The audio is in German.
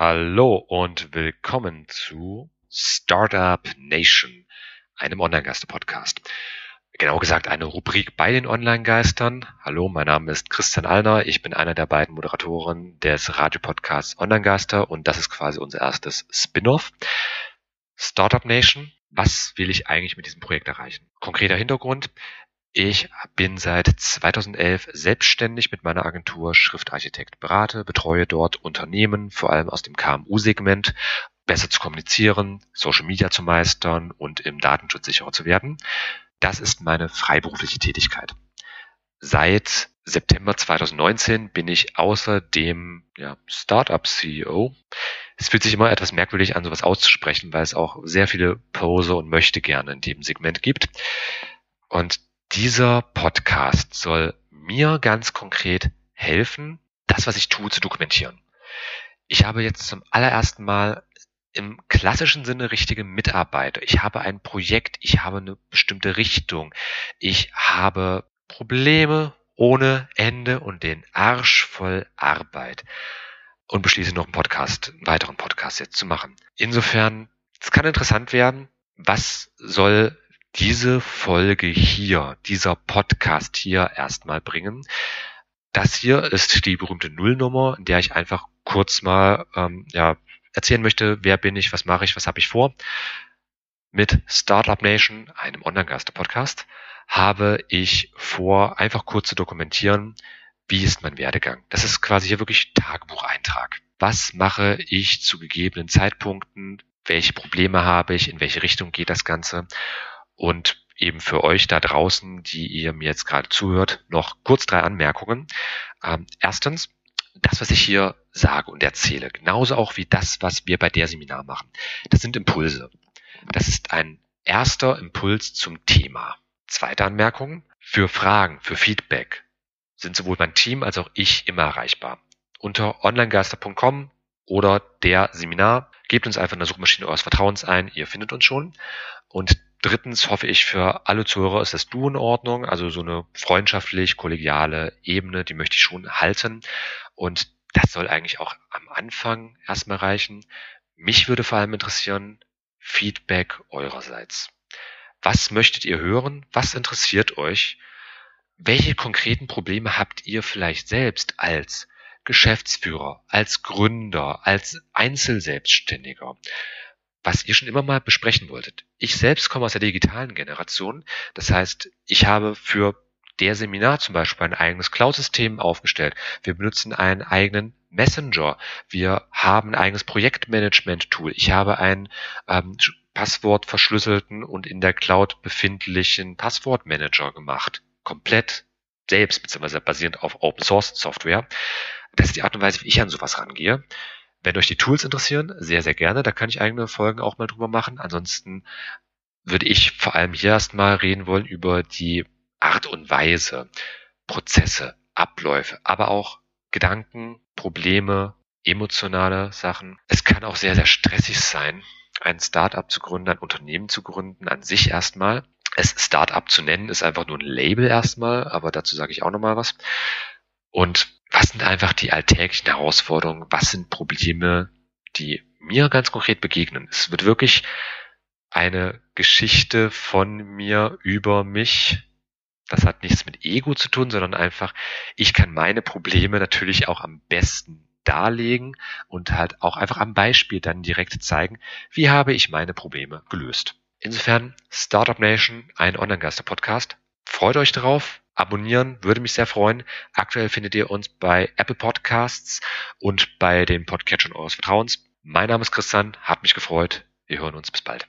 Hallo und willkommen zu Startup Nation, einem Online-Geister-Podcast. Genau gesagt eine Rubrik bei den Online-Geistern. Hallo, mein Name ist Christian Allner. Ich bin einer der beiden Moderatoren des Radiopodcasts Online-Geister und das ist quasi unser erstes Spin-off. Startup Nation. Was will ich eigentlich mit diesem Projekt erreichen? Konkreter Hintergrund. Ich bin seit 2011 selbstständig mit meiner Agentur Schriftarchitekt, berate, betreue dort Unternehmen, vor allem aus dem KMU-Segment, besser zu kommunizieren, Social Media zu meistern und im Datenschutz sicherer zu werden. Das ist meine freiberufliche Tätigkeit. Seit September 2019 bin ich außer dem ja, Startup-CEO. Es fühlt sich immer etwas merkwürdig an, sowas auszusprechen, weil es auch sehr viele Pose und möchte gerne in dem Segment gibt. Und dieser Podcast soll mir ganz konkret helfen, das, was ich tue, zu dokumentieren. Ich habe jetzt zum allerersten Mal im klassischen Sinne richtige Mitarbeiter. Ich habe ein Projekt, ich habe eine bestimmte Richtung. Ich habe Probleme ohne Ende und den Arsch voll Arbeit. Und beschließe noch einen Podcast, einen weiteren Podcast jetzt zu machen. Insofern, es kann interessant werden. Was soll diese Folge hier, dieser Podcast hier erstmal bringen. Das hier ist die berühmte Nullnummer, in der ich einfach kurz mal ähm, ja, erzählen möchte, wer bin ich, was mache ich, was habe ich vor. Mit Startup Nation, einem Online-Gaster-Podcast, habe ich vor, einfach kurz zu dokumentieren, wie ist mein Werdegang. Das ist quasi hier wirklich Tagebucheintrag. Was mache ich zu gegebenen Zeitpunkten? Welche Probleme habe ich? In welche Richtung geht das Ganze? Und eben für euch da draußen, die ihr mir jetzt gerade zuhört, noch kurz drei Anmerkungen. Ähm, erstens, das, was ich hier sage und erzähle, genauso auch wie das, was wir bei der Seminar machen, das sind Impulse. Das ist ein erster Impuls zum Thema. Zweite Anmerkung, für Fragen, für Feedback sind sowohl mein Team als auch ich immer erreichbar. Unter onlinegeister.com oder der Seminar. Gebt uns einfach in der Suchmaschine eures Vertrauens ein, ihr findet uns schon. Und drittens hoffe ich für alle Zuhörer ist das Du in Ordnung, also so eine freundschaftlich kollegiale Ebene, die möchte ich schon halten. Und das soll eigentlich auch am Anfang erstmal reichen. Mich würde vor allem interessieren, Feedback eurerseits. Was möchtet ihr hören? Was interessiert euch? Welche konkreten Probleme habt ihr vielleicht selbst als Geschäftsführer, als Gründer, als Einzelselbstständiger, was ihr schon immer mal besprechen wolltet. Ich selbst komme aus der digitalen Generation. Das heißt, ich habe für der Seminar zum Beispiel ein eigenes Cloud-System aufgestellt. Wir benutzen einen eigenen Messenger. Wir haben ein eigenes Projektmanagement-Tool. Ich habe einen ähm, Passwort verschlüsselten und in der Cloud befindlichen Passwortmanager gemacht. Komplett selbst, beziehungsweise basierend auf Open Source Software. Das ist die Art und Weise, wie ich an sowas rangehe. Wenn euch die Tools interessieren, sehr, sehr gerne. Da kann ich eigene Folgen auch mal drüber machen. Ansonsten würde ich vor allem hier erstmal reden wollen über die Art und Weise, Prozesse, Abläufe, aber auch Gedanken, Probleme, emotionale Sachen. Es kann auch sehr, sehr stressig sein, ein Startup zu gründen, ein Unternehmen zu gründen, an sich erstmal. Es Startup zu nennen, ist einfach nur ein Label erstmal, aber dazu sage ich auch nochmal was. Und was sind einfach die alltäglichen Herausforderungen? Was sind Probleme, die mir ganz konkret begegnen? Es wird wirklich eine Geschichte von mir über mich. Das hat nichts mit Ego zu tun, sondern einfach, ich kann meine Probleme natürlich auch am besten darlegen und halt auch einfach am Beispiel dann direkt zeigen, wie habe ich meine Probleme gelöst. Insofern, Startup Nation, ein Online-Gaster-Podcast. Freut euch drauf. Abonnieren würde mich sehr freuen. Aktuell findet ihr uns bei Apple Podcasts und bei den Podcatchern eures Vertrauens. Mein Name ist Christian, hat mich gefreut. Wir hören uns bis bald.